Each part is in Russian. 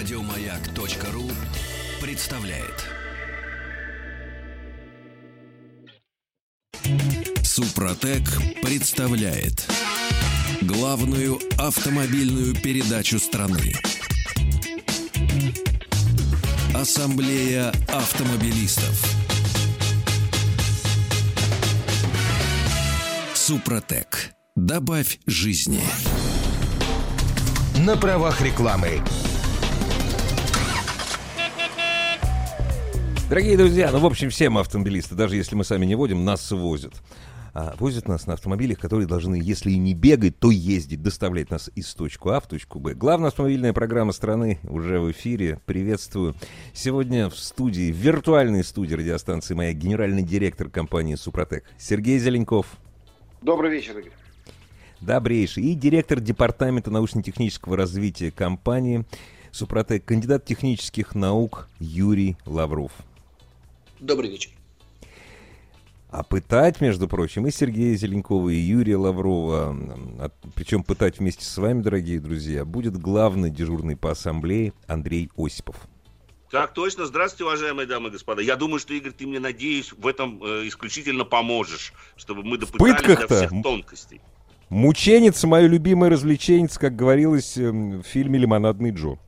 Радиомаяк.ру представляет. Супротек представляет главную автомобильную передачу страны. Ассамблея автомобилистов. Супротек. Добавь жизни. На правах рекламы. Дорогие друзья, ну, в общем, все мы автомобилисты, даже если мы сами не водим, нас возят. А, возят нас на автомобилях, которые должны, если и не бегать, то ездить, доставлять нас из точку А в точку Б. Главная автомобильная программа страны уже в эфире. Приветствую. Сегодня в студии, в виртуальной студии радиостанции моя генеральный директор компании «Супротек» Сергей Зеленков. Добрый вечер, Игорь. Добрейший. И директор департамента научно-технического развития компании «Супротек», кандидат технических наук Юрий Лавров. Добрый вечер. А пытать, между прочим, и Сергея Зеленкова, и Юрия Лаврова, а, причем пытать вместе с вами, дорогие друзья, будет главный дежурный по ассамблее Андрей Осипов. Так точно. Здравствуйте, уважаемые дамы и господа. Я думаю, что, Игорь, ты мне, надеюсь, в этом э, исключительно поможешь, чтобы мы допытали до всех тонкостей. Мученец, мое любимое развлечение, как говорилось эм, в фильме «Лимонадный Джо».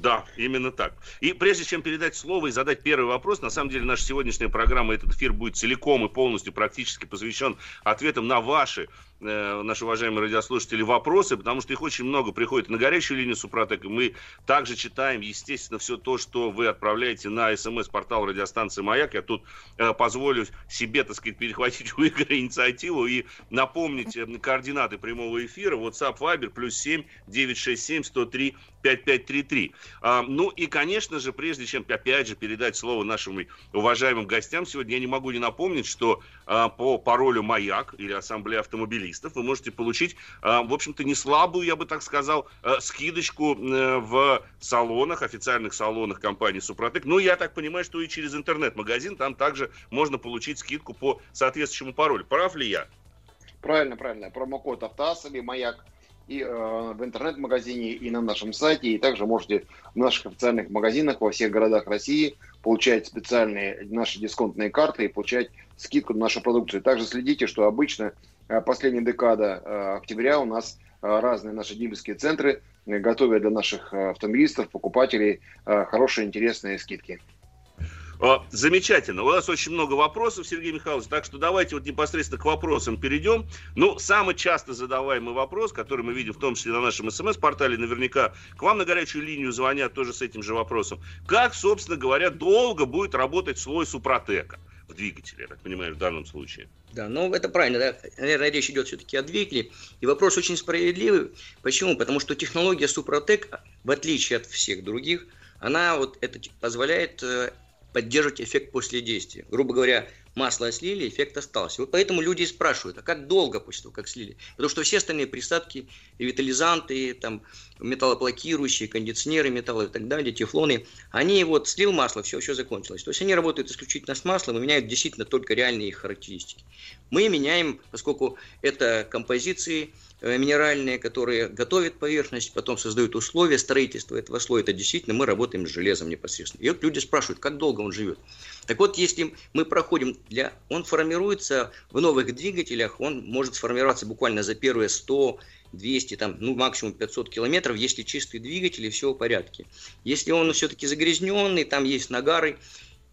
Да, именно так. И прежде чем передать слово и задать первый вопрос, на самом деле наша сегодняшняя программа, этот эфир будет целиком и полностью практически посвящен ответам на ваши Э, наши уважаемые радиослушатели, вопросы, потому что их очень много приходит на горячую линию Супротек. Мы также читаем, естественно, все то, что вы отправляете на смс-портал радиостанции «Маяк». Я тут э, позволю себе, так сказать, перехватить у Игоря инициативу и напомнить э, координаты прямого эфира. WhatsApp, Viber, плюс 7 967 103 5533. А, ну и, конечно же, прежде чем, опять же, передать слово нашим уважаемым гостям сегодня, я не могу не напомнить, что по паролю «Маяк» или «Ассамблея автомобилистов» вы можете получить, а, в общем-то, не слабую, я бы так сказал, а, скидочку в салонах, официальных салонах компании Супротек. Ну, я так понимаю, что и через интернет-магазин там также можно получить скидку по соответствующему паролю. Прав ли я? Правильно, правильно. Промокод «Автоасами», «Маяк» и э, в интернет-магазине, и на нашем сайте, и также можете в наших официальных магазинах во всех городах России получать специальные наши дисконтные карты и получать скидку на нашу продукцию. Также следите, что обычно Э, последняя декада э, октября у нас э, разные наши дилерские центры готовят для наших автомобилистов, покупателей хорошие, интересные скидки. Замечательно. У нас очень много вопросов, Сергей Михайлович, так что давайте вот непосредственно к вопросам перейдем. Ну, самый часто задаваемый вопрос, который мы видим в том числе на нашем смс-портале, наверняка к вам на горячую линию звонят тоже с этим же вопросом. Как, собственно говоря, долго будет работать слой супротека? в двигателе, я так понимаю, в данном случае. Да, ну это правильно, да. наверное, речь идет все-таки о двигателе. И вопрос очень справедливый. Почему? Потому что технология Супротек, в отличие от всех других, она вот это позволяет э, поддерживать эффект после действия. Грубо говоря, масло слили, эффект остался. Вот поэтому люди спрашивают, а как долго после того, как слили? Потому что все остальные присадки, витализанты, там, металлоблокирующие, кондиционеры металла и так далее, тефлоны, они вот слил масло, все, все закончилось. То есть они работают исключительно с маслом и меняют действительно только реальные их характеристики. Мы меняем, поскольку это композиции, минеральные, которые готовят поверхность, потом создают условия строительства этого слоя. Это действительно мы работаем с железом непосредственно. И вот люди спрашивают, как долго он живет. Так вот, если мы проходим для... Он формируется в новых двигателях, он может сформироваться буквально за первые 100 200, там, ну, максимум 500 километров, если чистый двигатель и все в порядке. Если он все-таки загрязненный, там есть нагары,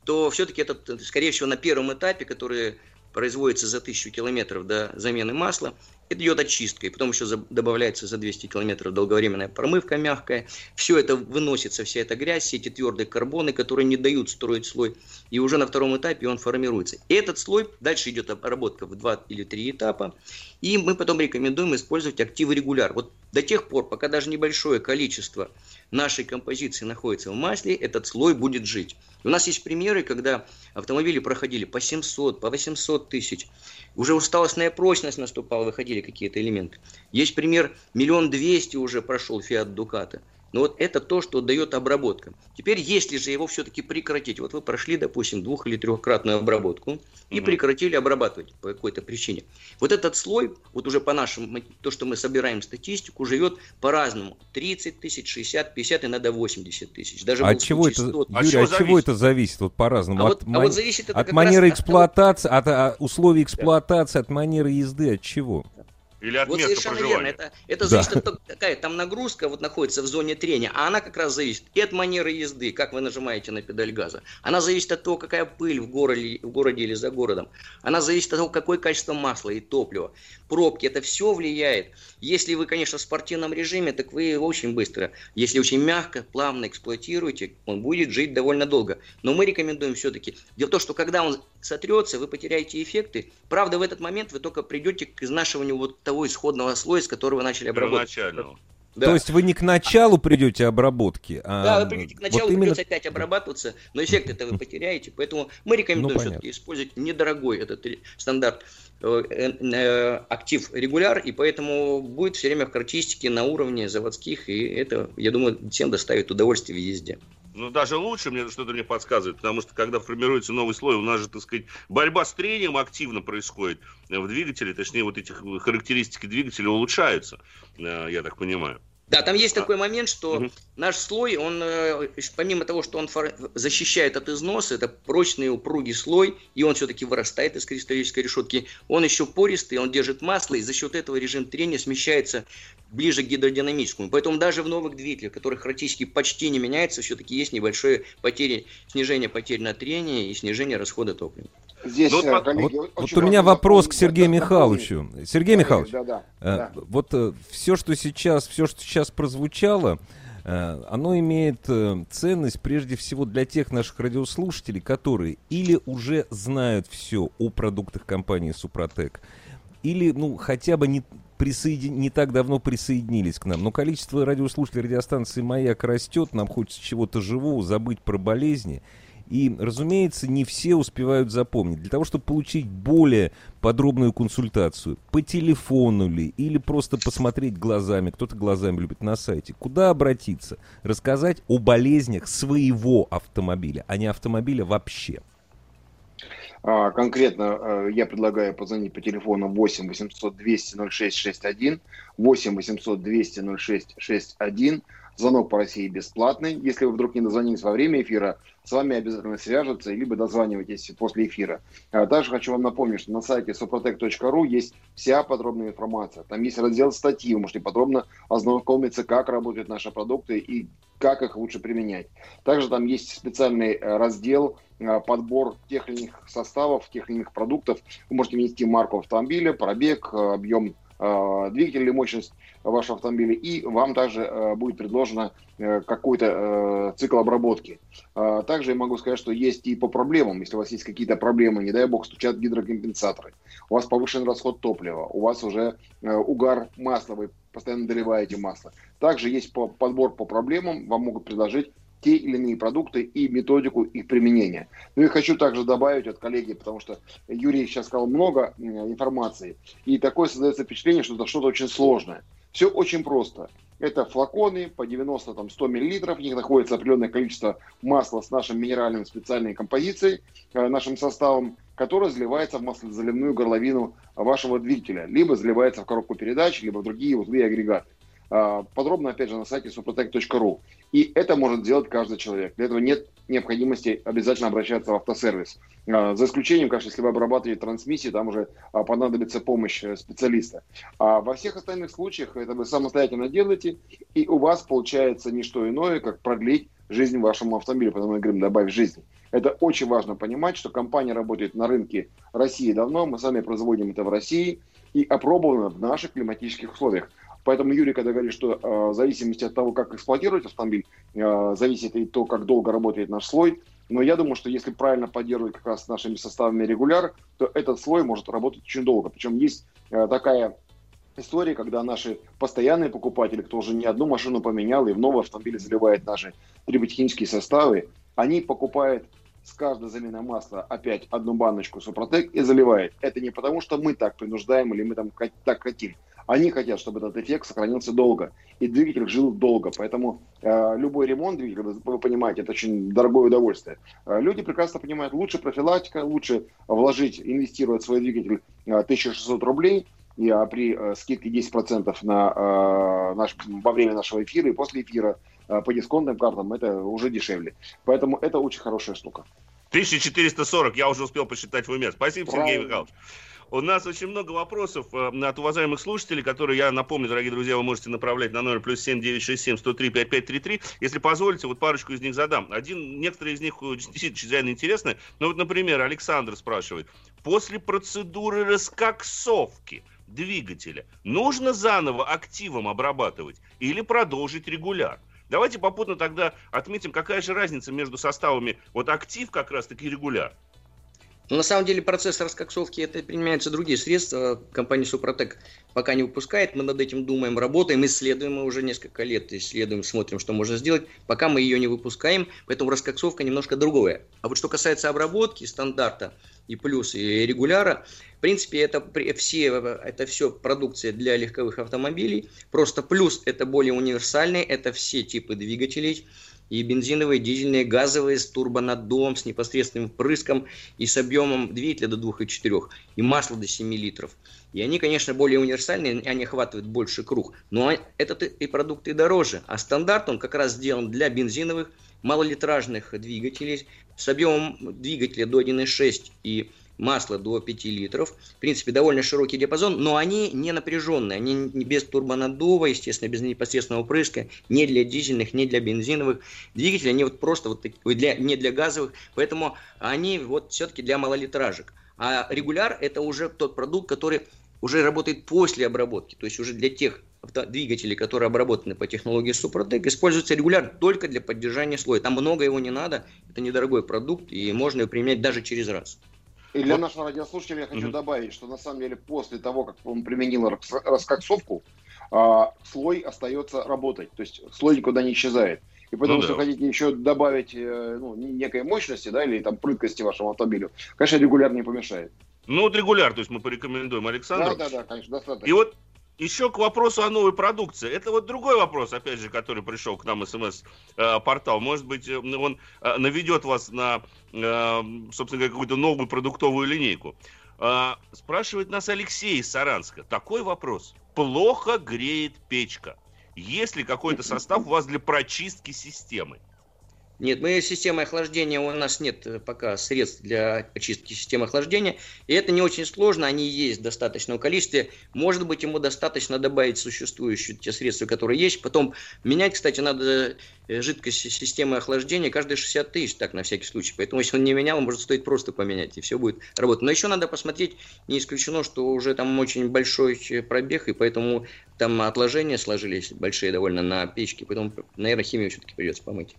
то все-таки это, скорее всего, на первом этапе, который производится за 1000 километров до замены масла, это идет очистка, и потом еще добавляется за 200 километров долговременная промывка мягкая. Все это выносится, вся эта грязь, все эти твердые карбоны, которые не дают строить слой. И уже на втором этапе он формируется. И этот слой, дальше идет обработка в два или три этапа. И мы потом рекомендуем использовать активы регуляр. Вот до тех пор, пока даже небольшое количество нашей композиции находится в масле, этот слой будет жить. У нас есть примеры, когда автомобили проходили по 700, по 800 тысяч. Уже усталостная прочность наступала, выходили какие-то элементы. Есть пример, миллион двести уже прошел Fiat Ducato. Но вот это то, что дает обработка. Теперь, если же его все-таки прекратить, вот вы прошли, допустим, двух- или трехкратную обработку и угу. прекратили обрабатывать по какой-то причине. Вот этот слой, вот уже по нашему, то, что мы собираем статистику, живет по-разному. 30 тысяч, 60, 50, иногда 80 тысяч. Даже а от чего это, Юрий, от чего это зависит вот по-разному? А от, вот, ман... а вот зависит это от манеры эксплуатации, от, от условий эксплуатации, да. от манеры езды, от чего? Или от вот места совершенно проживания. верно. Это, это да. зависит от того, какая там нагрузка вот находится в зоне трения, а она как раз зависит и от манеры езды, как вы нажимаете на педаль газа. Она зависит от того, какая пыль в городе, в городе или за городом. Она зависит от того, какое качество масла и топлива. Пробки, это все влияет. Если вы, конечно, в спортивном режиме, так вы очень быстро. Если очень мягко, плавно эксплуатируете, он будет жить довольно долго. Но мы рекомендуем все-таки. Дело в том, что когда он сотрется, вы потеряете эффекты. Правда, в этот момент вы только придете к изнашиванию вот того исходного слоя, с которого вы начали обработать. Да. То есть вы не к началу придете обработки, а... Да, вы придете к началу, вот именно... придется опять обрабатываться, но эффект это вы потеряете. Поэтому мы рекомендуем ну, все-таки использовать недорогой этот стандарт э, э, актив регуляр, и поэтому будет все время в характеристике на уровне заводских, и это, я думаю, всем доставит удовольствие в езде. Ну, даже лучше, мне что-то мне подсказывает, потому что, когда формируется новый слой, у нас же, так сказать, борьба с трением активно происходит в двигателе, точнее, вот эти характеристики двигателя улучшаются, э, я так понимаю. Да, там есть а. такой момент, что угу. наш слой, он э, помимо того, что он защищает от износа, это прочный упругий слой, и он все-таки вырастает из кристаллической решетки, он еще пористый, он держит масло, и за счет этого режим трения смещается ближе к гидродинамическому. Поэтому даже в новых двигателях, которые характеристики почти не меняются, все-таки есть небольшое потери, снижение потерь на трение и снижение расхода топлива. Здесь, ну, вот, коллеги, вот, вот у меня вопрос к Сергею Михайловичу. Сергей да, Михайлович, да, да, э, да. вот э, все, что сейчас, все, что сейчас прозвучало, э, оно имеет э, ценность прежде всего для тех наших радиослушателей, которые или уже знают все о продуктах компании Супротек, или, ну, хотя бы не, присоедин... не так давно присоединились к нам. Но количество радиослушателей радиостанции «Маяк» растет, нам хочется чего-то живого, забыть про болезни. И, разумеется, не все успевают запомнить. Для того, чтобы получить более подробную консультацию, по телефону ли, или просто посмотреть глазами, кто-то глазами любит на сайте, куда обратиться? Рассказать о болезнях своего автомобиля, а не автомобиля вообще. А, конкретно э, я предлагаю позвонить по телефону 8 800 200 0661, 8 800 200 0661. Звонок по России бесплатный. Если вы вдруг не дозвонились во время эфира, с вами обязательно свяжутся, либо дозванивайтесь после эфира. А также хочу вам напомнить, что на сайте suprotec.ru есть вся подробная информация. Там есть раздел статьи, вы можете подробно ознакомиться, как работают наши продукты и как их лучше применять. Также там есть специальный э, раздел э, подбор тех или иных составов, тех или иных продуктов. Вы можете внести марку автомобиля, пробег, э, объем двигателя или мощность вашего автомобиля, и вам также будет предложено какой-то цикл обработки. Также я могу сказать, что есть и по проблемам. Если у вас есть какие-то проблемы, не дай бог, стучат гидрокомпенсаторы, у вас повышен расход топлива, у вас уже угар масла, вы постоянно доливаете масло. Также есть по, подбор по проблемам, вам могут предложить те или иные продукты и методику их применения. Ну и хочу также добавить от коллеги, потому что Юрий сейчас сказал много информации, и такое создается впечатление, что это что-то очень сложное. Все очень просто. Это флаконы по 90-100 мл, в них находится определенное количество масла с нашим минеральным специальной композицией, э, нашим составом, которое заливается в маслозаливную горловину вашего двигателя, либо заливается в коробку передач, либо в другие узлы и агрегаты. А, подробно, опять же, на сайте suprotec.ru. И это может сделать каждый человек. Для этого нет необходимости обязательно обращаться в автосервис. А, за исключением, конечно, если вы обрабатываете трансмиссии, там уже а, понадобится помощь э, специалиста. А во всех остальных случаях это вы самостоятельно делаете, и у вас получается не что иное, как продлить жизнь вашему автомобилю, потому мы говорим добавить жизнь. Это очень важно понимать, что компания работает на рынке России давно, мы сами производим это в России и опробовано в наших климатических условиях. Поэтому Юрий, когда говорит, что э, в зависимости от того, как эксплуатировать автомобиль, э, зависит и то, как долго работает наш слой. Но я думаю, что если правильно поддерживать как раз нашими составами регуляр, то этот слой может работать очень долго. Причем есть э, такая история, когда наши постоянные покупатели, кто уже не одну машину поменял и в новый автомобиль заливает наши триботехнические составы, они покупают с каждой заменой масла опять одну баночку Супротек и заливает. Это не потому, что мы так принуждаем или мы там так хотим, Они хотят, чтобы этот эффект сохранился долго, и двигатель жил долго. Поэтому э, любой ремонт двигателя, вы понимаете, это очень дорогое удовольствие. Э, люди прекрасно понимают, лучше профилактика, лучше вложить, инвестировать в свой двигатель э, 1600 рублей, и, а при э, скидке 10% на, э, наш, во время нашего эфира и после эфира по дисконтным картам, это уже дешевле. Поэтому это очень хорошая штука. 1440, я уже успел посчитать в уме. Спасибо, Правильно. Сергей Михайлович. У нас очень много вопросов э, от уважаемых слушателей, которые, я напомню, дорогие друзья, вы можете направлять на номер плюс 7 967 103 5533. Если позволите, вот парочку из них задам. Один, некоторые из них э, действительно чрезвычайно интересны. Ну вот, например, Александр спрашивает. После процедуры раскоксовки двигателя нужно заново активом обрабатывать или продолжить регуляр? Давайте попутно тогда отметим, какая же разница между составами вот актив как раз-таки регуляр. На самом деле процесс раскоксовки это применяются другие средства. Компания Супротек пока не выпускает. Мы над этим думаем, работаем, исследуем. Мы уже несколько лет исследуем, смотрим, что можно сделать. Пока мы ее не выпускаем, поэтому раскоксовка немножко другое. А вот что касается обработки стандарта и плюс и регуляра, в принципе, это все, это все продукция для легковых автомобилей. Просто плюс это более универсальный, это все типы двигателей и бензиновые, дизельные, газовые с турбонаддувом, с непосредственным впрыском и с объемом двигателя до 2,4 и масло до 7 литров. И они, конечно, более универсальные, они охватывают больше круг, но этот и продукты дороже. А стандарт он как раз сделан для бензиновых, малолитражных двигателей с объемом двигателя до 1,6 и масла до 5 литров. В принципе, довольно широкий диапазон, но они не напряженные, они без турбонаддува, естественно, без непосредственного прыска, не для дизельных, не для бензиновых двигателей, они вот просто вот такие, для, не для газовых, поэтому они вот все-таки для малолитражек. А регуляр это уже тот продукт, который уже работает после обработки, то есть уже для тех двигателей, которые обработаны по технологии Супротек, используется регуляр только для поддержания слоя. Там много его не надо, это недорогой продукт, и можно его применять даже через раз. И для вот. нашего радиослушателя я хочу mm-hmm. добавить, что на самом деле после того, как он применил раскоксовку, а, слой остается работать, то есть слой никуда не исчезает. И поэтому, ну, если да. хотите еще добавить э, ну, некой мощности, да, или там прыткости вашему автомобилю, конечно, регуляр не помешает. Ну, вот регуляр, то есть мы порекомендуем Александру. Да, да, да, конечно, достаточно. И вот еще к вопросу о новой продукции. Это вот другой вопрос, опять же, который пришел к нам смс-портал. Может быть, э, он э, наведет вас на, э, собственно говоря, какую-то новую продуктовую линейку. Спрашивает нас Алексей из Саранска. Такой вопрос. Плохо греет печка. Есть ли какой-то состав у вас для прочистки системы? Нет, мы системой охлаждения, у нас нет э, пока средств для очистки системы охлаждения, и это не очень сложно, они есть в достаточном количестве. Может быть, ему достаточно добавить существующие те средства, которые есть. Потом менять, кстати, надо э, жидкость системы охлаждения каждые 60 тысяч, так, на всякий случай. Поэтому, если он не менял, может стоит просто поменять, и все будет работать. Но еще надо посмотреть, не исключено, что уже там очень большой э, пробег, и поэтому там отложения сложились большие довольно на печке, поэтому, наверное, химию все-таки придется помыть.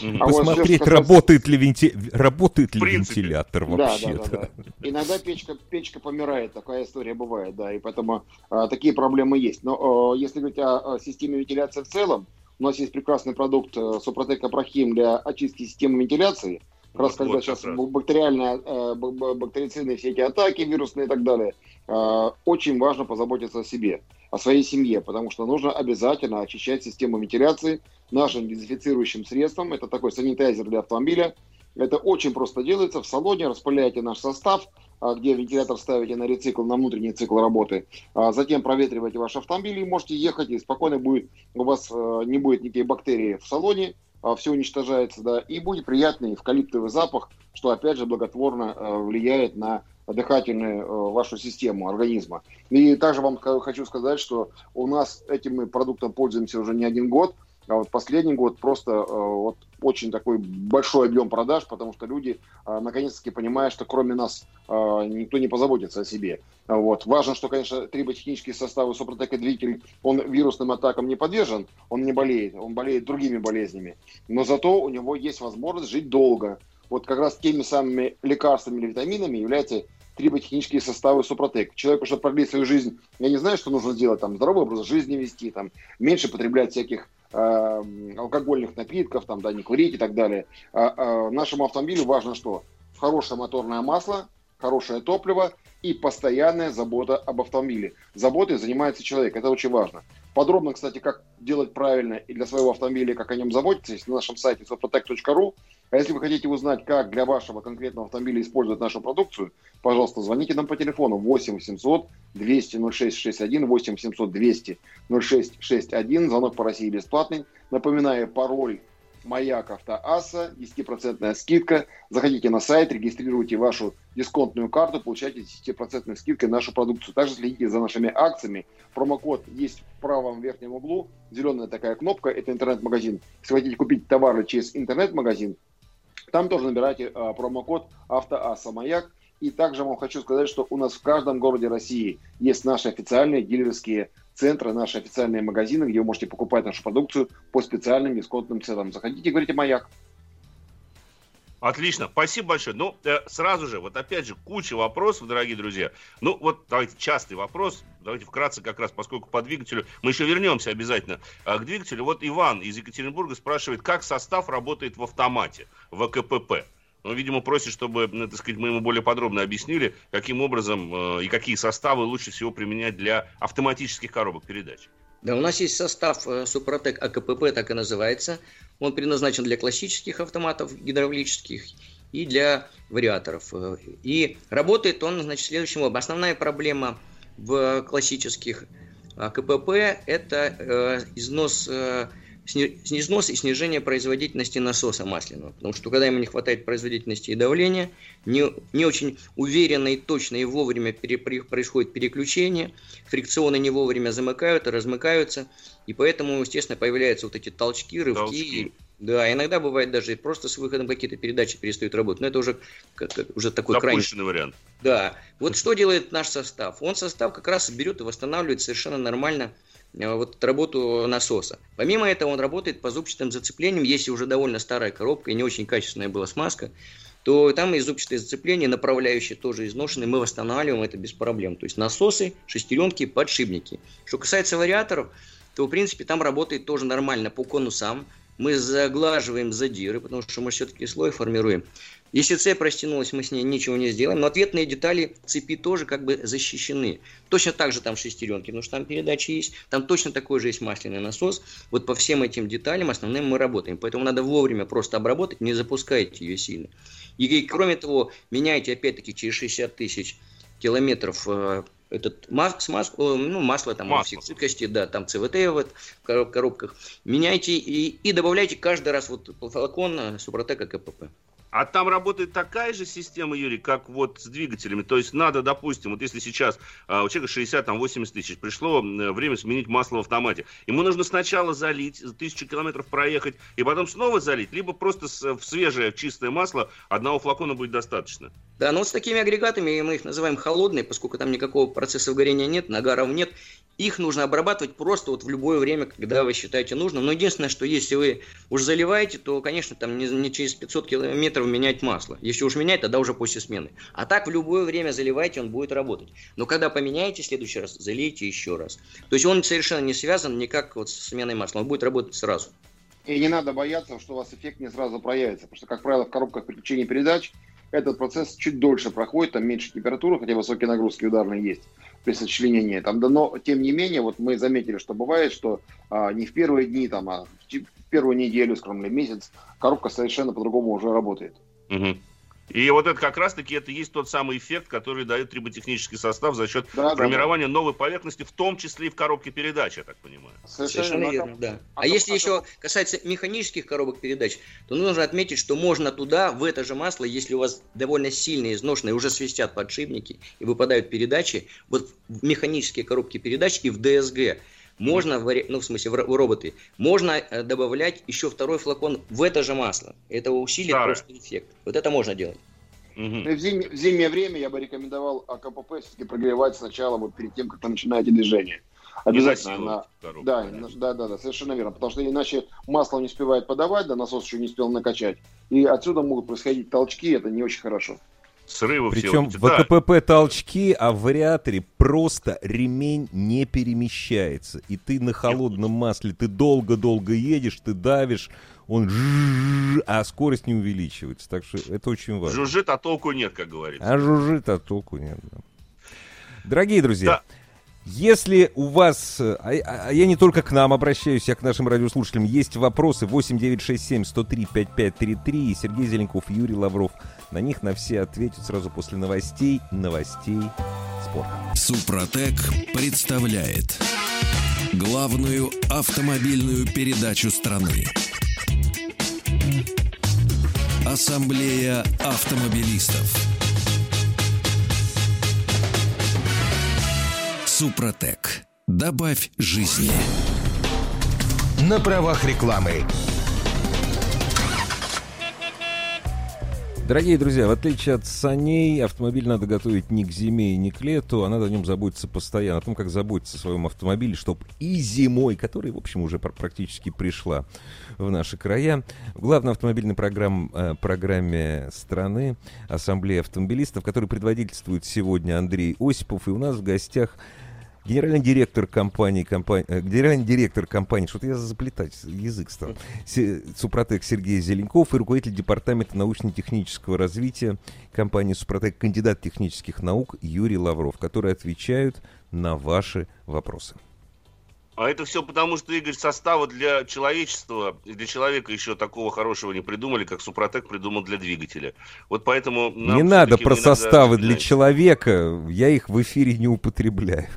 А Посмотреть, вот работает ли, венти... работает ли вентилятор вообще. Да, да, да, да. Иногда печка, печка помирает, такая история бывает, да, и поэтому а, такие проблемы есть. Но а, если говорить о, о системе вентиляции в целом, у нас есть прекрасный продукт э, Супротек Апрахим для очистки системы вентиляции. Как вот, раз когда вот, сейчас бактериальные, э, бактерицидные все эти атаки вирусные и так далее, э, очень важно позаботиться о себе, о своей семье, потому что нужно обязательно очищать систему вентиляции, нашим дезинфицирующим средством. Это такой санитайзер для автомобиля. Это очень просто делается. В салоне распыляете наш состав, а, где вентилятор ставите на рецикл, на внутренний цикл работы. А затем проветриваете ваш автомобиль и можете ехать, и спокойно будет, у вас а, не будет никаких бактерий в салоне, все уничтожается, да, и будет приятный эвкалиптовый запах, что опять же благотворно влияет на дыхательную вашу систему организма. И также вам хочу сказать, что у нас этим продуктом пользуемся уже не один год. А вот последний год просто э, вот очень такой большой объем продаж, потому что люди э, наконец-таки понимают, что кроме нас э, никто не позаботится о себе. Вот. Важно, что, конечно, триботехнические составы Супротек двигатель, он вирусным атакам не подвержен, он не болеет, он болеет другими болезнями. Но зато у него есть возможность жить долго. Вот как раз теми самыми лекарствами или витаминами являются триботехнические составы Супротек. Человеку, чтобы продлить свою жизнь, я не знаю, что нужно сделать, там, здоровый образ жизни вести, там, меньше потреблять всяких э, алкогольных напитков, там, да, не курить и так далее. А, а нашему автомобилю важно что? Хорошее моторное масло, хорошее топливо и постоянная забота об автомобиле. Заботой занимается человек, это очень важно. Подробно, кстати, как делать правильно и для своего автомобиля, как о нем заботиться, есть на нашем сайте softotech.ru. А если вы хотите узнать, как для вашего конкретного автомобиля использовать нашу продукцию, пожалуйста, звоните нам по телефону 8 800 200 0661, 8 800 200 0661. Звонок по России бесплатный. Напоминаю, пароль Маяк Автоасса, 10% скидка. Заходите на сайт, регистрируйте вашу дисконтную карту, получайте 10% скидкой нашу продукцию. Также следите за нашими акциями. Промокод есть в правом верхнем углу. Зеленая такая кнопка, это интернет-магазин. Если хотите купить товары через интернет-магазин, там тоже набирайте а, промокод Автоасса Маяк. И также вам хочу сказать, что у нас в каждом городе России есть наши официальные дилерские центры, наши официальные магазины, где вы можете покупать нашу продукцию по специальным дисконтным ценам. Заходите, говорите «Маяк». Отлично, спасибо большое. Ну, э, сразу же, вот опять же, куча вопросов, дорогие друзья. Ну, вот давайте частый вопрос, давайте вкратце как раз, поскольку по двигателю, мы еще вернемся обязательно э, к двигателю. Вот Иван из Екатеринбурга спрашивает, как состав работает в автомате, в АКПП. Ну, видимо, просит, чтобы, ну, так сказать, мы ему более подробно объяснили, каким образом э, и какие составы лучше всего применять для автоматических коробок передач. Да, у нас есть состав э, Супротек АКПП, так и называется. Он предназначен для классических автоматов гидравлических и для вариаторов. Э, и работает он, значит, следующим образом. Основная проблема в классических АКПП – это износ износ и снижение производительности насоса масляного. Потому что когда ему не хватает производительности и давления, не, не очень уверенно и точно и вовремя пере, происходит переключение, фрикционы не вовремя замыкают размыкаются, и поэтому, естественно, появляются вот эти толчки, рывки. Толчки. Да, иногда бывает даже просто с выходом какие-то передачи перестают работать. Но это уже, как, как, уже такой крайний... вариант. Да. Вот что делает наш состав? Он состав как раз берет и восстанавливает совершенно нормально вот работу насоса. Помимо этого он работает по зубчатым зацеплениям. Если уже довольно старая коробка и не очень качественная была смазка, то там и зубчатые зацепления, направляющие тоже изношенные, мы восстанавливаем это без проблем. То есть насосы, шестеренки, подшипники. Что касается вариаторов, то в принципе там работает тоже нормально по конусам. Мы заглаживаем задиры, потому что мы все-таки слой формируем. Если цепь растянулась, мы с ней ничего не сделаем, но ответные детали цепи тоже как бы защищены. Точно так же там шестеренки, потому что там передачи есть, там точно такой же есть масляный насос. Вот по всем этим деталям основным мы работаем, поэтому надо вовремя просто обработать, не запускайте ее сильно. И, кроме того, меняйте опять-таки через 60 тысяч километров э, этот мас, мас, ну, масло там масло. всех жидкостей, да, там ЦВТ вот, в коробках. Меняйте и, и добавляйте каждый раз вот флакон э, Супротека КПП. А там работает такая же система, Юрий, как вот с двигателями. То есть надо, допустим, вот если сейчас а, у человека 60-80 тысяч, пришло время сменить масло в автомате. Ему нужно сначала залить, тысячу километров проехать, и потом снова залить, либо просто с, в свежее, чистое масло одного флакона будет достаточно. Да, но вот с такими агрегатами, мы их называем холодные, поскольку там никакого процесса горения нет, нагаров нет, их нужно обрабатывать просто вот в любое время, когда вы считаете нужным. Но единственное, что если вы уже заливаете, то, конечно, там не, не через 500 километров менять масло. Если уж менять, тогда уже после смены. А так в любое время заливайте, он будет работать. Но когда поменяете в следующий раз, залейте еще раз. То есть он совершенно не связан никак вот с сменой масла, он будет работать сразу. И не надо бояться, что у вас эффект не сразу проявится, потому что, как правило, в коробках переключения передач этот процесс чуть дольше проходит, там меньше температуры, хотя высокие нагрузки ударные есть при сочленении. Там, да, но тем не менее, вот мы заметили, что бывает, что а, не в первые дни, там, а в первую неделю, или месяц коробка совершенно по-другому уже работает. Угу. И вот это как раз-таки это есть тот самый эффект, который дает триботехнический состав за счет да, формирования да, да. новой поверхности, в том числе и в коробке передач, я так понимаю. Совершенно, Совершенно верно, да. А, а если а еще касается механических коробок передач, то нужно отметить, что можно туда, в это же масло, если у вас довольно сильные изношенные, уже свистят подшипники и выпадают передачи, вот в механические коробки передач и в ДСГ можно, ну в смысле в роботы, можно э, добавлять еще второй флакон в это же масло. Это усилит Старое. просто эффект. Вот это можно делать. Угу. В, зим, в зимнее время я бы рекомендовал АКПП все-таки прогревать сначала, вот перед тем, как вы начинаете движение. Обязательно. На, да, да, да, да, совершенно верно. Потому что иначе масло не успевает подавать, да, насос еще не успел накачать. И отсюда могут происходить толчки, это не очень хорошо срывы Причем все. в АКПП да. толчки, а в вариаторе просто ремень не перемещается. И ты на холодном масле, ты долго-долго едешь, ты давишь, он а скорость не увеличивается. Так что это очень важно. Жужжит, а толку нет, как говорится. А жужжит, а толку нет. Да. Дорогие друзья, да. Если у вас, а, а, а я не только к нам обращаюсь, я к нашим радиослушателям, есть вопросы 8967 103 5533 и Сергей Зеленков, Юрий Лавров. На них на все ответят сразу после новостей, новостей спорта. Супротек представляет главную автомобильную передачу страны. Ассамблея автомобилистов. Супротек. Добавь жизни. На правах рекламы. Дорогие друзья, в отличие от саней, автомобиль надо готовить не к зиме и не к лету, а надо о нем заботиться постоянно. О том, как заботиться о своем автомобиле, чтобы и зимой, которая, в общем, уже практически пришла в наши края, в главной автомобильной программ, э, программе страны Ассамблея автомобилистов, который предводительствует сегодня Андрей Осипов, и у нас в гостях генеральный директор компании, компании э, генеральный директор компании, что-то я заплетать, язык стал, Супротек Сергей Зеленков и руководитель департамента научно-технического развития компании Супротек, кандидат технических наук Юрий Лавров, которые отвечают на ваши вопросы. А это все потому, что, Игорь, состава для человечества, для человека еще такого хорошего не придумали, как Супротек придумал для двигателя. Вот поэтому... не надо про составы для человека, я их в эфире не употребляю.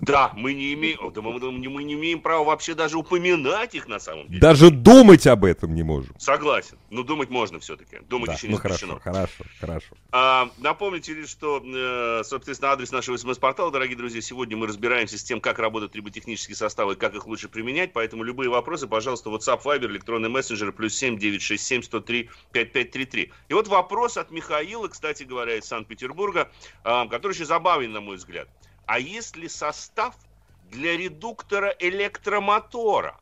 Да, мы не имеем, да, мы, мы не имеем права вообще даже упоминать их на самом деле. Даже думать об этом не можем. Согласен. Но думать можно все-таки. Думать да, еще не ну запрещено. Хорошо, хорошо, хорошо. А, напомните лишь, что, э, собственно, адрес нашего смс-портала, дорогие друзья, сегодня мы разбираемся с тем, как работают триботехнические составы как их лучше применять. Поэтому любые вопросы, пожалуйста, WhatsApp, Viber, электронный мессенджер, плюс 7 967 103 5533. И вот вопрос от Михаила, кстати говоря, из Санкт-Петербурга, который еще забавен, на мой взгляд. А есть ли состав для редуктора электромотора?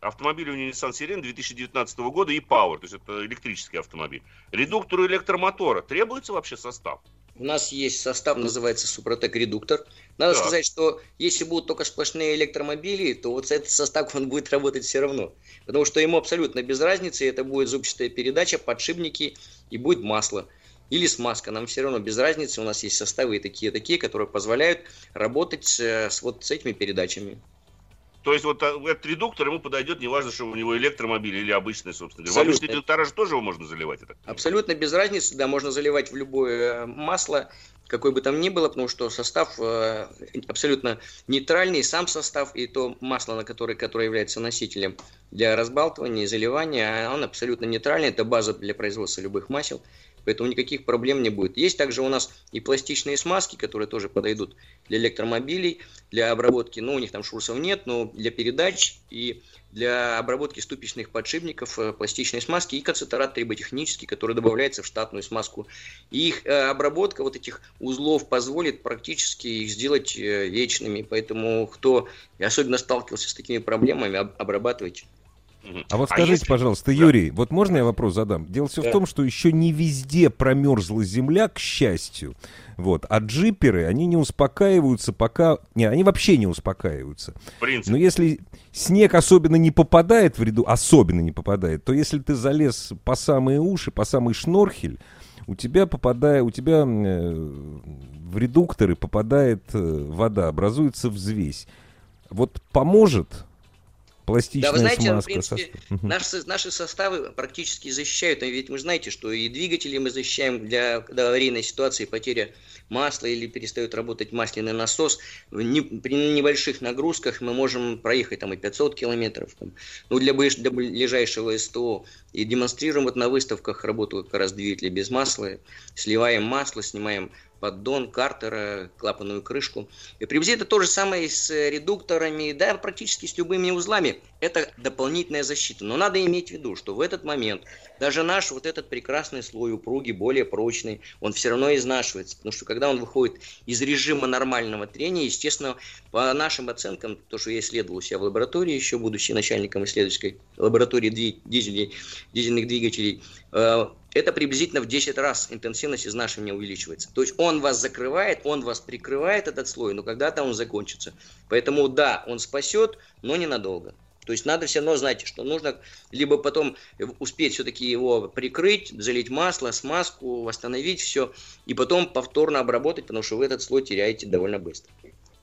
Автомобиль у Nissan Sirene 2019 года и Power, то есть это электрический автомобиль. Редуктору электромотора требуется вообще состав? У нас есть состав, называется Супротек редуктор. Надо да. сказать, что если будут только сплошные электромобили, то вот этот состав он будет работать все равно. Потому что ему абсолютно без разницы, это будет зубчатая передача, подшипники и будет масло или смазка, нам все равно без разницы, у нас есть составы и такие, такие, которые позволяют работать э, с, вот с этими передачами. То есть вот а, этот редуктор ему подойдет, неважно, что у него электромобиль или обычный, собственно говоря. В обычный редуктор же тоже его можно заливать. Это. Абсолютно без разницы, да, можно заливать в любое масло, какой бы там ни было, потому что состав э, абсолютно нейтральный, сам состав и то масло, на которое, которое является носителем для разбалтывания и заливания, он абсолютно нейтральный, это база для производства любых масел поэтому никаких проблем не будет. Есть также у нас и пластичные смазки, которые тоже подойдут для электромобилей, для обработки, ну, у них там шурсов нет, но для передач и для обработки ступичных подшипников э, пластичной смазки и концентрат триботехнический, который добавляется в штатную смазку. И их э, обработка вот этих узлов позволит практически их сделать э, вечными, поэтому кто особенно сталкивался с такими проблемами, обрабатывайте. А вот а скажите, если... пожалуйста, Юрий, да. вот можно я вопрос задам? Дело все да. в том, что еще не везде промерзла земля, к счастью. Вот. А джиперы, они не успокаиваются пока... Не, они вообще не успокаиваются. Но если снег особенно не попадает в ряду, особенно не попадает, то если ты залез по самые уши, по самый шнорхель, у тебя попадая, у тебя э, в редукторы попадает э, вода, образуется взвесь. Вот поможет Пластичная да, вы знаете, смазка, в принципе, состав. наши, наши составы практически защищают. Ведь вы знаете, что и двигатели мы защищаем для, для аварийной ситуации, потеря масла или перестает работать масляный насос. Не, при небольших нагрузках мы можем проехать там и 500 километров. Там, ну, для, для ближайшего СТО. И демонстрируем вот на выставках работу как раз двигатели без масла. Сливаем масло, снимаем поддон, картера, клапанную крышку. И приблизительно то же самое с редукторами, да, практически с любыми узлами. Это дополнительная защита. Но надо иметь в виду, что в этот момент даже наш вот этот прекрасный слой упруги, более прочный, он все равно изнашивается. Потому что когда он выходит из режима нормального трения, естественно, по нашим оценкам, то, что я исследовал у себя в лаборатории, еще будучи начальником исследовательской лаборатории дизельных двигателей, э, это приблизительно в 10 раз интенсивность изнашивания увеличивается. То есть он вас закрывает, он вас прикрывает этот слой, но когда-то он закончится. Поэтому да, он спасет, но ненадолго. То есть надо все равно знать, что нужно либо потом успеть все-таки его прикрыть, залить масло, смазку, восстановить все, и потом повторно обработать, потому что вы этот слой теряете довольно быстро.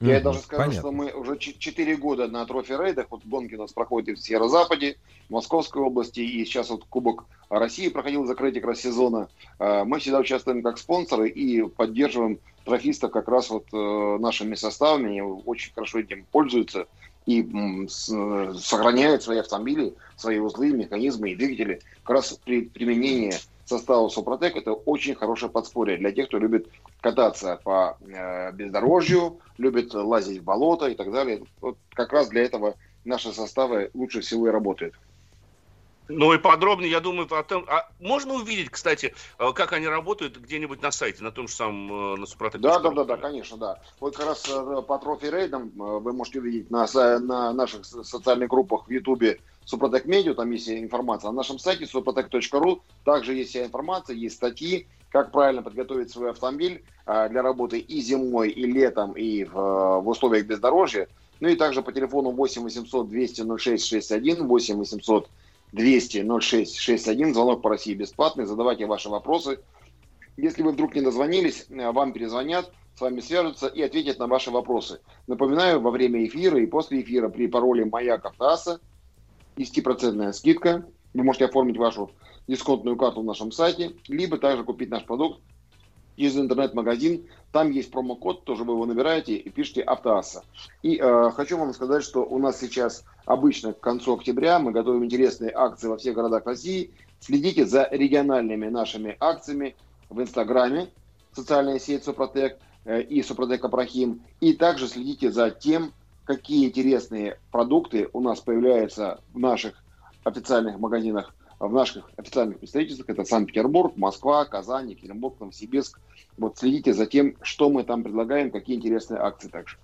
Я mm даже скажу, Понятно. что мы уже 4 года на трофи-рейдах, вот гонки у нас проходят в Северо-Западе, Московской области, и сейчас вот Кубок России проходил закрытие как раз сезона. А, мы всегда участвуем как спонсоры и поддерживаем трофистов как раз вот э, нашими составами, они очень хорошо этим пользуются и сохраняют свои автомобили, свои узлы, механизмы и двигатели. Как раз при применении состава Супротек это очень хорошее подспорье для тех, кто любит кататься по э, бездорожью, любит лазить в болото и так далее. Вот как раз для этого наши составы лучше всего и работают. Ну и подробнее, я думаю, о том... А можно увидеть, кстати, э, как они работают где-нибудь на сайте, на том же самом, э, на Супротек? Да, да, да, да, конечно, да. Вот как раз э, по трофи рейдам вы можете увидеть на, на наших социальных группах в Ютубе Супротек Медиа, там есть информация. На нашем сайте suprotec.ru также есть вся информация, есть статьи, как правильно подготовить свой автомобиль для работы и зимой, и летом, и в, в условиях бездорожья. Ну и также по телефону 8 800 200 06 61, 8 800 200 06 61, звонок по России бесплатный, задавайте ваши вопросы. Если вы вдруг не дозвонились, э, вам перезвонят, с вами свяжутся и ответят на ваши вопросы. Напоминаю, во время эфира и после эфира при пароле «Маяк Автоаса» 10% скидка. Вы можете оформить вашу дисконтную карту в нашем сайте, либо также купить наш продукт через интернет-магазин. Там есть промокод, тоже вы его набираете и пишите «Автоасса». И э, хочу вам сказать, что у нас сейчас обычно к концу октября мы готовим интересные акции во всех городах России. Следите за региональными нашими акциями в Инстаграме, социальная сеть Супротек э, и Супротек Апрахим. И также следите за тем, какие интересные продукты у нас появляются в наших официальных магазинах в наших официальных представительствах. Это Санкт-Петербург, Москва, Казань, Екатеринбург, Новосибирск. Вот следите за тем, что мы там предлагаем, какие интересные акции также.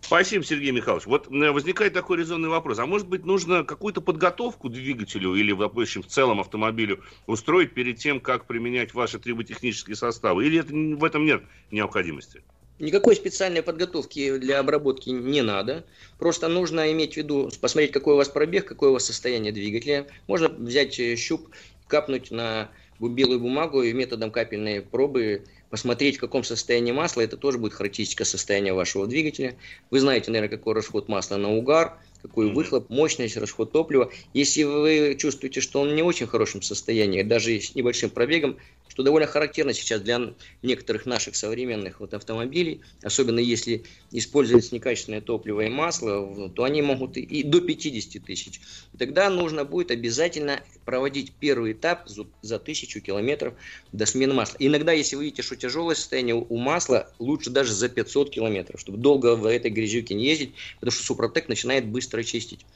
Спасибо, Сергей Михайлович. Вот возникает такой резонный вопрос. А может быть, нужно какую-то подготовку двигателю или, допустим, в целом автомобилю устроить перед тем, как применять ваши триботехнические составы? Или это, в этом нет необходимости? Никакой специальной подготовки для обработки не надо. Просто нужно иметь в виду, посмотреть, какой у вас пробег, какое у вас состояние двигателя. Можно взять э, щуп, капнуть на белую бумагу и методом капельной пробы посмотреть, в каком состоянии масла. Это тоже будет характеристика состояния вашего двигателя. Вы знаете, наверное, какой расход масла на угар, какой выхлоп, мощность, расход топлива. Если вы чувствуете, что он не очень в хорошем состоянии, даже с небольшим пробегом, что довольно характерно сейчас для некоторых наших современных вот автомобилей, особенно если используется некачественное топливо и масло, то они могут и до 50 тысяч. Тогда нужно будет обязательно проводить первый этап за тысячу километров до смены масла. Иногда, если вы видите, что тяжелое состояние у масла, лучше даже за 500 километров, чтобы долго в этой грязюке не ездить, потому что Супротек начинает быстро чистить.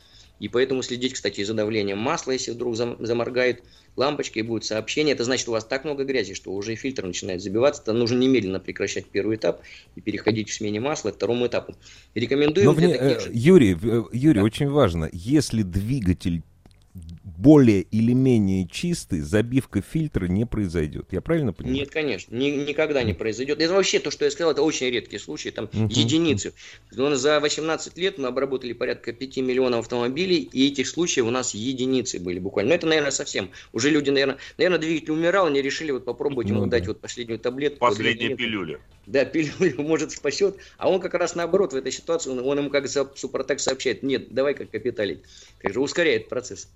И поэтому следить, кстати, за давлением масла, если вдруг заморгает лампочка и будет сообщение, это значит, у вас так много грязи, что уже фильтр начинает забиваться, то нужно немедленно прекращать первый этап и переходить к смене масла, второму этапу. Рекомендую. Но вне, э, Юрий, э, Юрий, да. очень важно, если двигатель более или менее чистый, забивка фильтра не произойдет. Я правильно понимаю? Нет, конечно, ни, никогда не произойдет. Это вообще то, что я сказал, это очень редкие случаи, там uh-huh. единицы. Но за 18 лет мы обработали порядка 5 миллионов автомобилей, и этих случаев у нас единицы были буквально. Но это, наверное, совсем. Уже люди, наверное, наверное, двигатель умирал, они решили вот попробовать ну, ему да. дать вот последнюю таблетку. Последняя пилюля. Да, пилюлю, может, спасет. А он как раз наоборот в этой ситуации, он, он ему как Супротек сообщает, нет, давай как капиталить. Так же ускоряет процесс.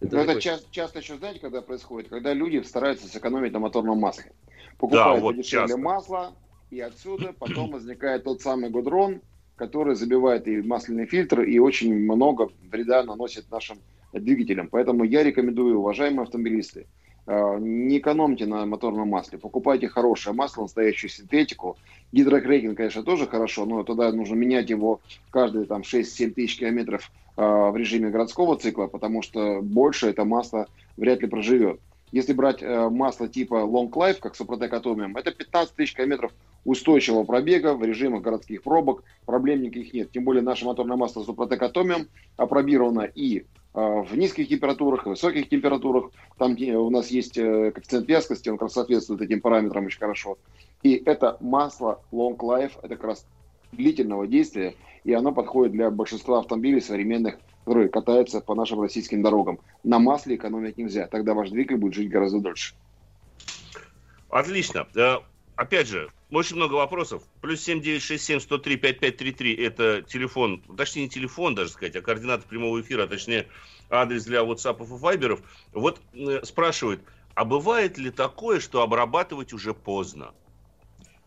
Это, это часто, часто еще, знаете, когда происходит? Когда люди стараются сэкономить на моторном масле. Покупают да, вот подешевле часто. масло, и отсюда потом возникает тот самый гудрон, который забивает и масляный фильтр, и очень много вреда наносит нашим двигателям. Поэтому я рекомендую, уважаемые автомобилисты, не экономьте на моторном масле, покупайте хорошее масло, настоящую синтетику. Гидрокрекинг, конечно, тоже хорошо, но тогда нужно менять его каждые там 6-7 тысяч километров Э, в режиме городского цикла, потому что больше это масло вряд ли проживет. Если брать э, масло типа Long Life, как Супротек Atomium, это 15 тысяч километров устойчивого пробега в режимах городских пробок, проблем никаких нет. Тем более наше моторное масло Супротек Atomium опробировано и э, в низких температурах, и высоких температурах. Там у нас есть коэффициент вязкости, он как раз соответствует этим параметрам очень хорошо. И это масло Long Life, это как раз длительного действия, и оно подходит для большинства автомобилей современных которые катаются по нашим российским дорогам. На масле экономить нельзя, тогда ваш двигатель будет жить гораздо дольше. Отлично. Э, опять же, очень много вопросов. Плюс 7967 103 5533 это телефон, точнее не телефон даже сказать, а координаты прямого эфира, а точнее адрес для WhatsApp и Viber. Вот э, спрашивают, а бывает ли такое, что обрабатывать уже поздно?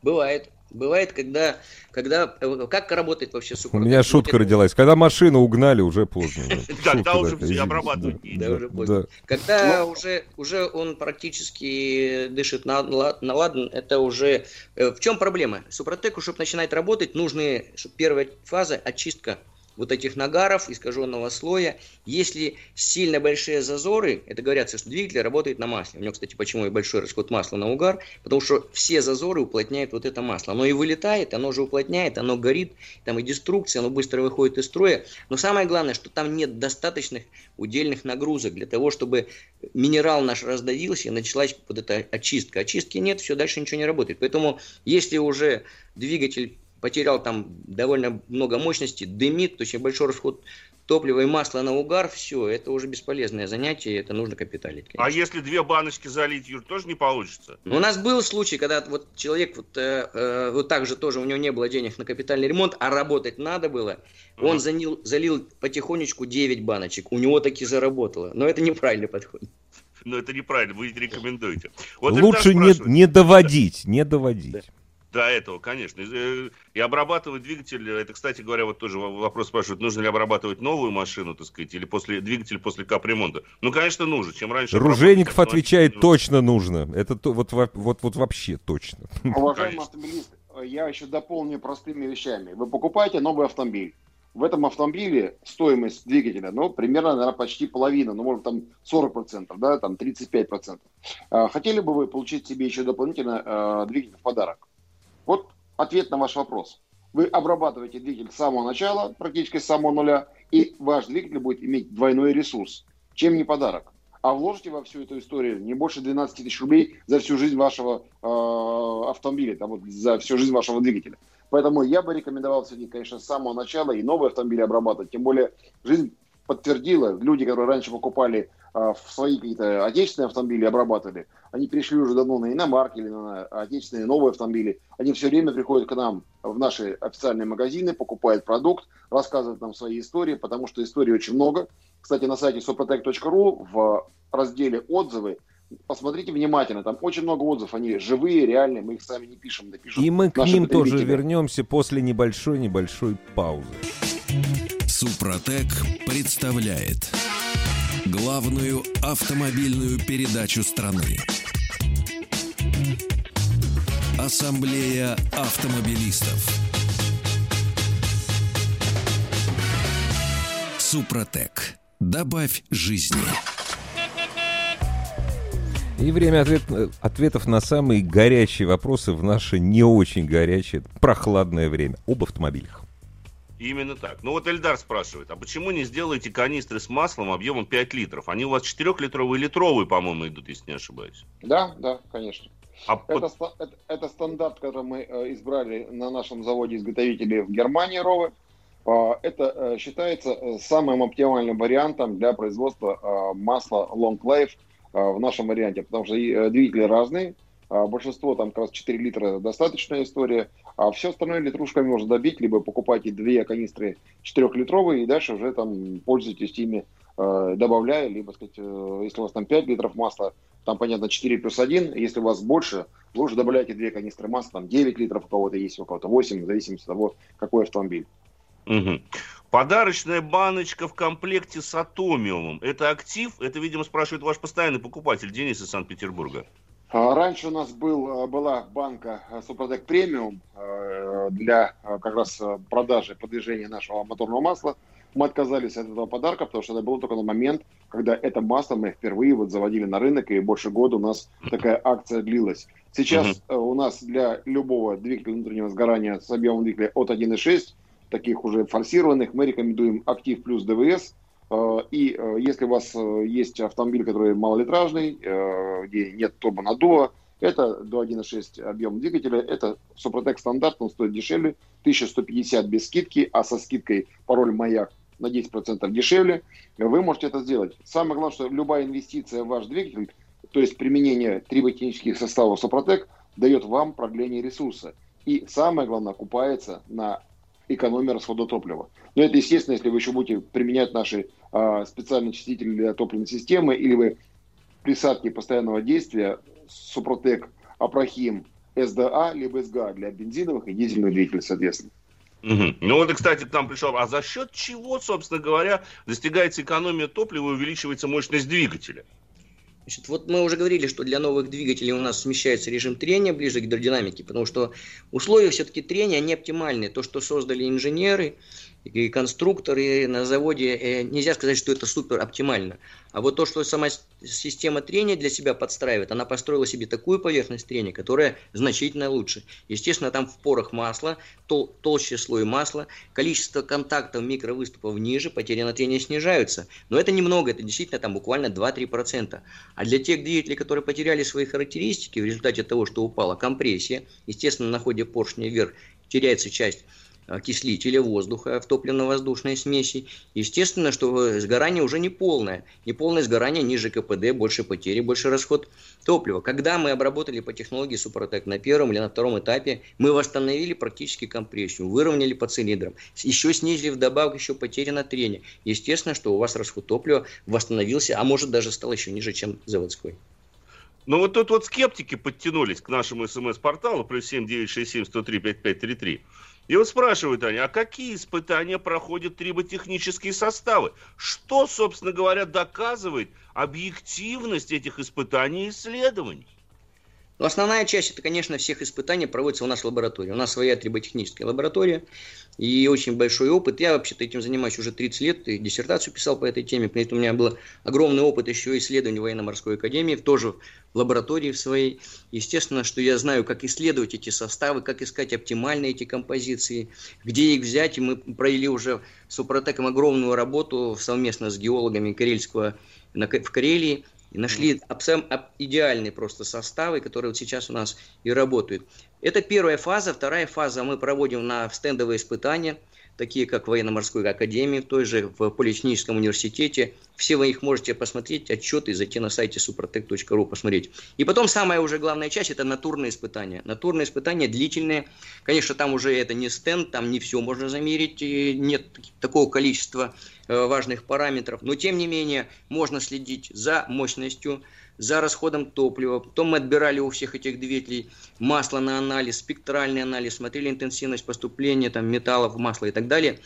Бывает. Бывает, когда, когда э, как работает вообще супротек? У меня шутка родилась. Когда машину угнали, уже поздно. Когда уже все. Да, уже поздно. Когда уже уже он практически дышит на ладан, это уже... Э, в чем проблема? Супротеку, чтобы начинать работать, нужны первая фаза очистка вот этих нагаров, искаженного слоя. Если сильно большие зазоры, это говорится, что двигатель работает на масле. У него, кстати, почему и большой расход масла на угар, потому что все зазоры уплотняют вот это масло. Оно и вылетает, оно же уплотняет, оно горит, там и деструкция, оно быстро выходит из строя. Но самое главное, что там нет достаточных удельных нагрузок для того, чтобы минерал наш раздавился и началась вот эта очистка. Очистки нет, все, дальше ничего не работает. Поэтому, если уже двигатель потерял там довольно много мощности, дымит, то есть большой расход топлива и масла на угар, все, это уже бесполезное занятие, это нужно капиталить. Конечно. А если две баночки залить, Юр, тоже не получится? У нас был случай, когда вот человек вот, э, э, вот так же тоже, у него не было денег на капитальный ремонт, а работать надо было, он uh залил, залил потихонечку 9 баночек, у него таки заработало, но это неправильный подход. Но это неправильно, вы не рекомендуете. Вот Лучше не, не доводить, не доводить. Да. До этого, конечно. Э, и обрабатывать двигатель, это, кстати говоря, вот тоже вопрос спрашивают, нужно ли обрабатывать новую машину, так сказать, или после двигатель после капремонта. Ну, конечно, нужно. Чем раньше... Ружейников отвечает, нужно. точно нужно. Это то, вот, вот, вот вообще точно. Уважаемый автомобилист, я еще дополню простыми вещами. Вы покупаете новый автомобиль. В этом автомобиле стоимость двигателя, ну, примерно, наверное, почти половина, ну, может, там 40%, да, там 35%. А, хотели бы вы получить себе еще дополнительно э, двигатель в подарок? Вот ответ на ваш вопрос. Вы обрабатываете двигатель с самого начала, практически с самого нуля, и ваш двигатель будет иметь двойной ресурс. Чем не подарок? А вложите во всю эту историю не больше 12 тысяч рублей за всю жизнь вашего э, автомобиля, там, вот, за всю жизнь вашего двигателя. Поэтому я бы рекомендовал сегодня, конечно, с самого начала и новые автомобили обрабатывать. Тем более жизнь подтвердила, люди, которые раньше покупали а, в свои какие-то отечественные автомобили, обрабатывали, они перешли уже давно на иномарки или на отечественные новые автомобили. Они все время приходят к нам в наши официальные магазины, покупают продукт, рассказывают нам свои истории, потому что историй очень много. Кстати, на сайте soprotec.ru в разделе «Отзывы» посмотрите внимательно, там очень много отзывов, они живые, реальные, мы их сами не пишем, напишем. И мы к ним тоже вернемся после небольшой-небольшой паузы. Супротек представляет главную автомобильную передачу страны. Ассамблея автомобилистов. Супротек. Добавь жизни. И время ответ, ответов на самые горячие вопросы в наше не очень горячее, прохладное время об автомобилях. Именно так. Ну вот Эльдар спрашивает, а почему не сделаете канистры с маслом объемом 5 литров? Они у вас 4-литровые и литровые, по-моему, идут, если не ошибаюсь. Да, да, конечно. А это, под... это, это стандарт, который мы э, избрали на нашем заводе изготовителей в Германии, Ровы. Э, это э, считается э, самым оптимальным вариантом для производства э, масла Long Life э, в нашем варианте, потому что двигатели разные, а большинство там как раз 4 литра достаточная история, а все остальное литрушками можно добить, либо покупайте две канистры 4-литровые и дальше уже там пользуйтесь ими, э, добавляя, либо, сказать, э, если у вас там 5 литров масла, там, понятно, 4 плюс 1, если у вас больше, вы уже добавляете две канистры масла, там 9 литров у кого-то есть, у кого-то 8, в зависимости от того, какой автомобиль. Угу. Подарочная баночка в комплекте с атомиумом. Это актив? Это, видимо, спрашивает ваш постоянный покупатель Денис из Санкт-Петербурга. А, раньше у нас был, а, была банка а, Супротек Премиум для как раз продажи, продвижения нашего моторного масла. Мы отказались от этого подарка, потому что это был только на момент, когда это масло мы впервые вот заводили на рынок, и больше года у нас такая акция длилась. Сейчас uh-huh. у нас для любого двигателя внутреннего сгорания с объемом двигателя от 1.6, таких уже форсированных, мы рекомендуем Актив плюс ДВС – и э, если у вас э, есть автомобиль, который малолитражный, где нет турбонаддува, это до 1.6 объем двигателя, это Супротек стандарт, он стоит дешевле, 1150 без скидки, а со скидкой пароль «Маяк» на 10% дешевле, вы можете это сделать. Самое главное, что любая инвестиция в ваш двигатель, то есть применение триботехнических составов Супротек, дает вам продление ресурса. И самое главное, окупается на экономии расхода топлива. Но это естественно, если вы еще будете применять наши э, специальные очистители для топливной системы, или вы присадки постоянного действия Супротек, Апрахим, СДА, либо СГА для бензиновых и дизельных двигателей, соответственно. Угу. Ну вот, кстати, к нам пришел. А за счет чего, собственно говоря, достигается экономия топлива и увеличивается мощность двигателя? Значит, вот мы уже говорили, что для новых двигателей у нас смещается режим трения ближе к гидродинамике, потому что условия все-таки трения не оптимальные. То, что создали инженеры, и конструкторы на заводе, э, нельзя сказать, что это супер оптимально. А вот то, что сама система трения для себя подстраивает, она построила себе такую поверхность трения, которая значительно лучше. Естественно, там в порах масла, тол толще слой масла, количество контактов микровыступов ниже, потери на трение снижаются. Но это немного, это действительно там буквально 2-3%. А для тех двигателей, которые потеряли свои характеристики в результате того, что упала компрессия, естественно, на ходе поршня вверх теряется часть окислителя воздуха в топливно-воздушной смеси. Естественно, что сгорание уже не полное. Не полное сгорание ниже КПД, больше потери, больше расход топлива. Когда мы обработали по технологии Супротек на первом или на втором этапе, мы восстановили практически компрессию, выровняли по цилиндрам, еще снизили вдобавок еще потери на трение. Естественно, что у вас расход топлива восстановился, а может даже стал еще ниже, чем заводской. Ну вот тут вот скептики подтянулись к нашему смс-порталу, плюс 7967 103 5533. И вот спрашивают они, а какие испытания проходят триботехнические составы? Что, собственно говоря, доказывает объективность этих испытаний и исследований? Но основная часть, это, конечно, всех испытаний проводится у нас в лаборатории. У нас своя триботехническая лаборатория и очень большой опыт. Я вообще-то этим занимаюсь уже 30 лет, и диссертацию писал по этой теме, поэтому у меня был огромный опыт еще исследований военно-морской академии, тоже в лаборатории своей. Естественно, что я знаю, как исследовать эти составы, как искать оптимальные эти композиции, где их взять. И мы провели уже с Супротеком огромную работу совместно с геологами Карельского в Карелии – и нашли абсолютно идеальные просто составы, которые вот сейчас у нас и работают. Это первая фаза. Вторая фаза мы проводим на стендовые испытания, такие как военно-морской академии, той же в Политехническом университете. Все вы их можете посмотреть, отчеты, зайти на сайте suprotec.ru посмотреть. И потом самая уже главная часть – это натурные испытания. Натурные испытания длительные. Конечно, там уже это не стенд, там не все можно замерить, нет такого количества Э, важных параметров, но тем не менее можно следить за мощностью, за расходом топлива. Потом мы отбирали у всех этих двигателей масло на анализ, спектральный анализ, смотрели интенсивность поступления там, металлов в масло и так далее.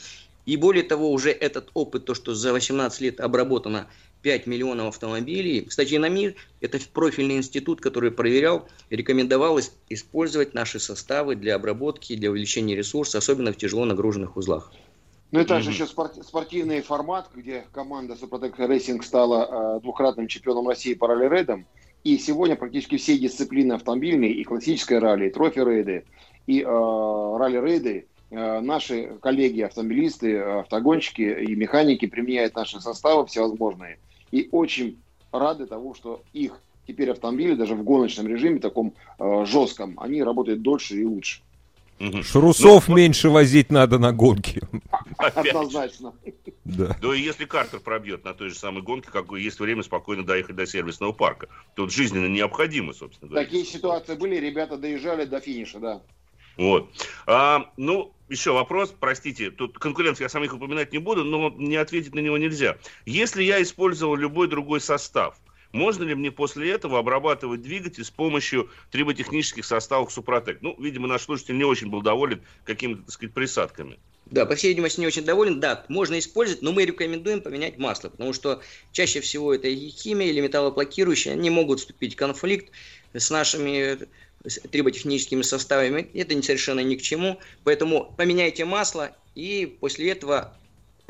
И более того, уже этот опыт, то, что за 18 лет обработано 5 миллионов автомобилей. Кстати, НАМИ это профильный институт, который проверял, рекомендовал использовать наши составы для обработки, для увеличения ресурса, особенно в тяжело нагруженных узлах. Ну и также mm-hmm. еще спортивный формат, где команда Супротек Рейсинг стала э, двукратным чемпионом России по ралли-рейдам. И сегодня практически все дисциплины автомобильные, и классическое ралли, и трофи-рейды, и э, ралли-рейды, э, наши коллеги, автомобилисты, автогонщики и механики применяют наши составы всевозможные. И очень рады тому, что их теперь автомобили даже в гоночном режиме, таком э, жестком, они работают дольше и лучше. Угу. Шрусов ну, меньше вот... возить надо на гонки. Однозначно. Да. Да и если Картер пробьет на той же самой гонке, как есть время спокойно доехать до сервисного парка. Тут жизненно необходимо, собственно говоря. Такие ситуации были, ребята доезжали до финиша, да. Вот. А, ну, еще вопрос, простите, тут конкурентов я сам их упоминать не буду, но не ответить на него нельзя. Если я использовал любой другой состав, можно ли мне после этого обрабатывать двигатель с помощью триботехнических составов Супротек? Ну, видимо, наш слушатель не очень был доволен какими-то, так сказать, присадками. Да, по всей видимости, не очень доволен. Да, можно использовать, но мы рекомендуем поменять масло, потому что чаще всего это и химия или металлоблокирующие, они могут вступить в конфликт с нашими триботехническими составами. Это совершенно ни к чему. Поэтому поменяйте масло и после этого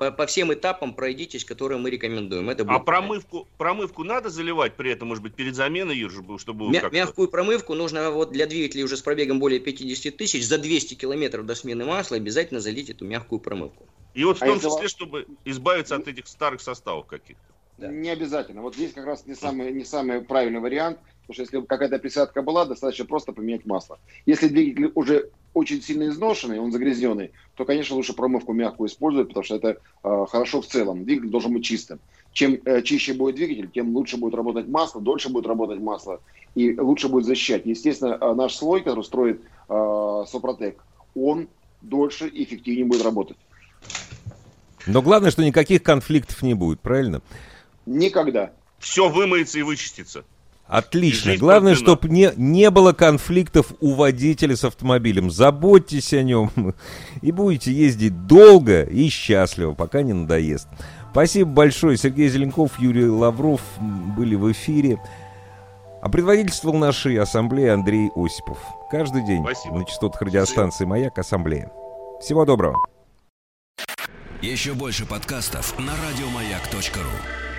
по, по всем этапам пройдитесь, которые мы рекомендуем. Это будет а промывку, промывку надо заливать при этом, может быть, перед заменой, Юр, чтобы... Мя- мягкую промывку нужно вот для двигателей уже с пробегом более 50 тысяч за 200 километров до смены масла обязательно залить эту мягкую промывку. И вот в а том числе, чтобы избавиться от этих старых составов каких-то. Да. Не обязательно. Вот здесь как раз не самый, не самый правильный вариант. Потому что если какая-то присадка была, достаточно просто поменять масло. Если двигатель уже очень сильно изношенный, он загрязненный, то, конечно, лучше промывку мягкую использовать, потому что это э, хорошо в целом. Двигатель должен быть чистым. Чем э, чище будет двигатель, тем лучше будет работать масло, дольше будет работать масло и лучше будет защищать. Естественно, э, наш слой, который строит э, Сопротек, он дольше и эффективнее будет работать. Но главное, что никаких конфликтов не будет, правильно? Никогда. Все вымоется и вычистится. Отлично. Главное, чтобы не, не было конфликтов у водителя с автомобилем. Заботьтесь о нем и будете ездить долго и счастливо, пока не надоест. Спасибо большое. Сергей Зеленков, Юрий Лавров были в эфире. А предводительствовал нашей ассамблеи Андрей Осипов. Каждый день Спасибо. на частотах радиостанции «Маяк» ассамблея. Всего доброго. Еще больше подкастов на радиомаяк.ру